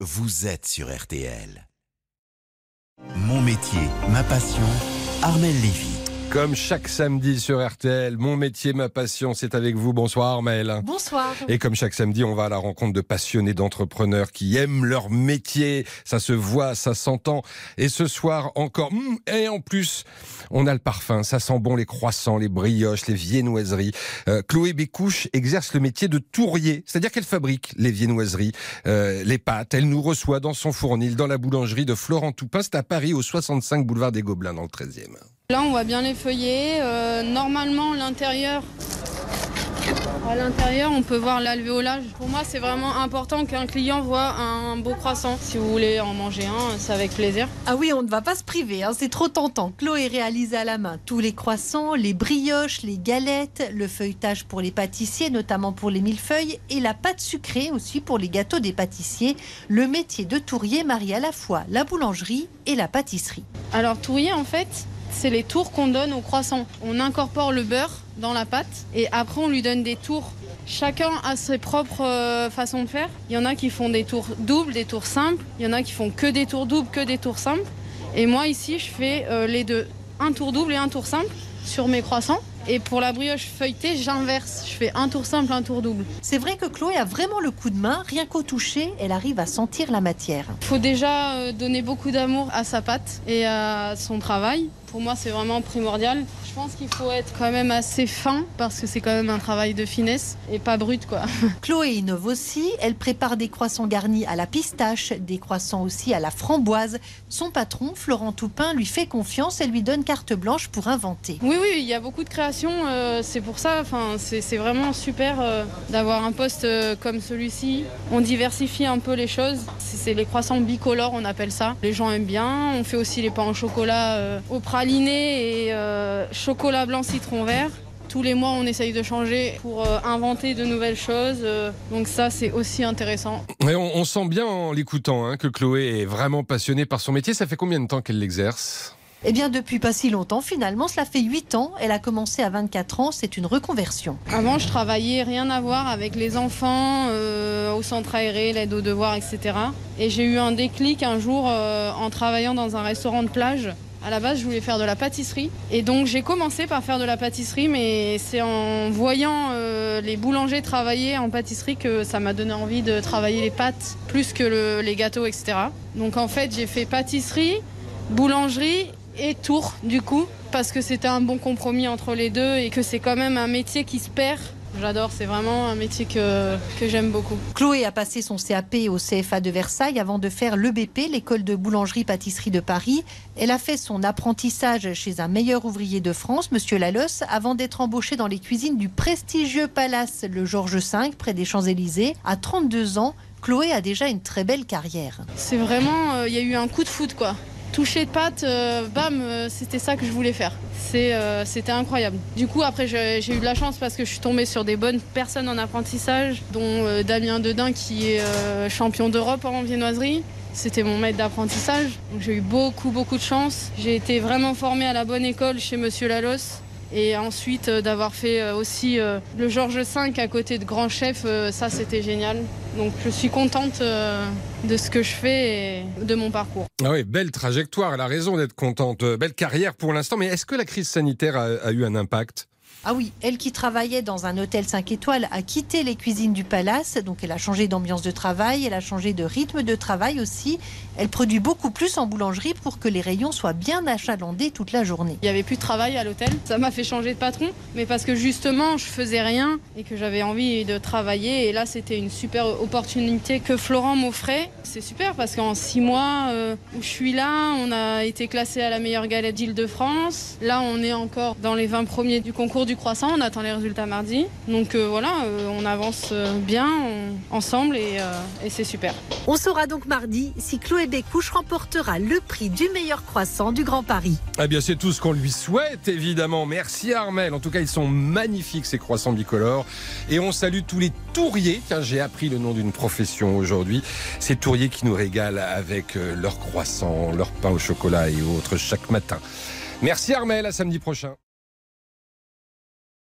vous êtes sur RTL. Mon métier, ma passion, Armel Lévy. Comme chaque samedi sur RTL, mon métier, ma passion, c'est avec vous. Bonsoir Armel. Bonsoir. Et comme chaque samedi, on va à la rencontre de passionnés d'entrepreneurs qui aiment leur métier. Ça se voit, ça s'entend. Et ce soir encore, hum, et en plus, on a le parfum. Ça sent bon les croissants, les brioches, les viennoiseries. Euh, Chloé Bécouche exerce le métier de tourrier. C'est-à-dire qu'elle fabrique les viennoiseries, euh, les pâtes. Elle nous reçoit dans son fournil, dans la boulangerie de Florent Toupin. C'est à Paris, au 65 boulevard des Gobelins, dans le 13e. Là, on voit bien les feuillets. Euh, normalement, l'intérieur. À l'intérieur, on peut voir l'alvéolage. Pour moi, c'est vraiment important qu'un client voit un beau croissant. Si vous voulez en manger un, c'est avec plaisir. Ah oui, on ne va pas se priver, hein, c'est trop tentant. Chloé réalise à la main tous les croissants, les brioches, les galettes, le feuilletage pour les pâtissiers, notamment pour les millefeuilles, et la pâte sucrée aussi pour les gâteaux des pâtissiers. Le métier de tourrier marie à la fois la boulangerie et la pâtisserie. Alors, tourrier, en fait, c'est les tours qu'on donne au croissant. On incorpore le beurre dans la pâte et après on lui donne des tours. Chacun a ses propres euh, façons de faire. Il y en a qui font des tours doubles, des tours simples. Il y en a qui font que des tours doubles, que des tours simples. Et moi ici, je fais euh, les deux, un tour double et un tour simple sur mes croissants. Et pour la brioche feuilletée, j'inverse. Je fais un tour simple, un tour double. C'est vrai que Chloé a vraiment le coup de main. Rien qu'au toucher, elle arrive à sentir la matière. Il faut déjà euh, donner beaucoup d'amour à sa pâte et à son travail. Pour moi, c'est vraiment primordial. Je pense qu'il faut être quand même assez fin parce que c'est quand même un travail de finesse et pas brut quoi. Chloé innove aussi. Elle prépare des croissants garnis à la pistache, des croissants aussi à la framboise. Son patron, Florent Toupin, lui fait confiance et lui donne carte blanche pour inventer. Oui, oui, il y a beaucoup de créations. euh, c'est pour ça, enfin, c'est vraiment super euh, d'avoir un poste euh, comme celui-ci. On diversifie un peu les choses. C'est les croissants bicolores, on appelle ça. Les gens aiment bien. On fait aussi les pains au chocolat au praliné et euh, chocolat blanc citron vert. Tous les mois, on essaye de changer pour euh, inventer de nouvelles choses. euh, donc ça, c'est aussi intéressant. Et on, on sent bien en l'écoutant hein, que Chloé est vraiment passionnée par son métier. Ça fait combien de temps qu'elle l'exerce? Eh bien, depuis pas si longtemps, finalement, cela fait 8 ans. Elle a commencé à 24 ans. C'est une reconversion. Avant, je travaillais rien à voir avec les enfants, euh, au centre aéré, l'aide aux devoirs, etc. Et j'ai eu un déclic un jour euh, en travaillant dans un restaurant de plage. À la base, je voulais faire de la pâtisserie. Et donc, j'ai commencé par faire de la pâtisserie, mais c'est en voyant euh, les boulangers travailler en pâtisserie que ça m'a donné envie de travailler les pâtes plus que le- les gâteaux, etc. Donc, en fait, j'ai fait pâtisserie, boulangerie et tour, du coup, parce que c'était un bon compromis entre les deux et que c'est quand même un métier qui se perd. J'adore, c'est vraiment un métier que, que j'aime beaucoup. Chloé a passé son CAP au CFA de Versailles avant de faire l'EBP, l'école de boulangerie-pâtisserie de Paris. Elle a fait son apprentissage chez un meilleur ouvrier de France, Monsieur Lalosse, avant d'être embauchée dans les cuisines du prestigieux palace le Georges V, près des Champs-Élysées. À 32 ans, Chloé a déjà une très belle carrière. C'est vraiment, euh, il y a eu un coup de foot quoi. Toucher de pâte, euh, bam, euh, c'était ça que je voulais faire. Euh, c'était incroyable. Du coup, après, j'ai eu de la chance parce que je suis tombée sur des bonnes personnes en apprentissage, dont Damien Dedin qui est champion d'Europe en viennoiserie. C'était mon maître d'apprentissage. J'ai eu beaucoup, beaucoup de chance. J'ai été vraiment formée à la bonne école chez Monsieur Lalos. Et ensuite, euh, d'avoir fait euh, aussi euh, le Georges V à côté de Grand Chef, ça c'était génial. Donc je suis contente de ce que je fais et de mon parcours. Ah oui, belle trajectoire. Elle a raison d'être contente. Belle carrière pour l'instant. Mais est-ce que la crise sanitaire a, a eu un impact? Ah oui, elle qui travaillait dans un hôtel 5 étoiles a quitté les cuisines du palace, donc elle a changé d'ambiance de travail, elle a changé de rythme de travail aussi. Elle produit beaucoup plus en boulangerie pour que les rayons soient bien achalandés toute la journée. Il n'y avait plus de travail à l'hôtel. Ça m'a fait changer de patron, mais parce que justement, je faisais rien et que j'avais envie de travailler. Et là, c'était une super opportunité que Florent m'offrait. C'est super parce qu'en six mois euh, où je suis là, on a été classé à la meilleure galette d'Île-de-France. Là, on est encore dans les 20 premiers du concours du croissant. On attend les résultats mardi. Donc euh, voilà, euh, on avance euh, bien on- ensemble et, euh, et c'est super. On saura donc mardi si Chloé Bécouche remportera le prix du meilleur croissant du Grand Paris. Eh bien, c'est tout ce qu'on lui souhaite, évidemment. Merci Armel. En tout cas, ils sont magnifiques, ces croissants bicolores. Et on salue tous les touriers, car j'ai appris le nom d'une profession aujourd'hui. Ces touriers qui nous régalent avec leurs croissants, leur pain au chocolat et autres chaque matin. Merci Armel, à samedi prochain.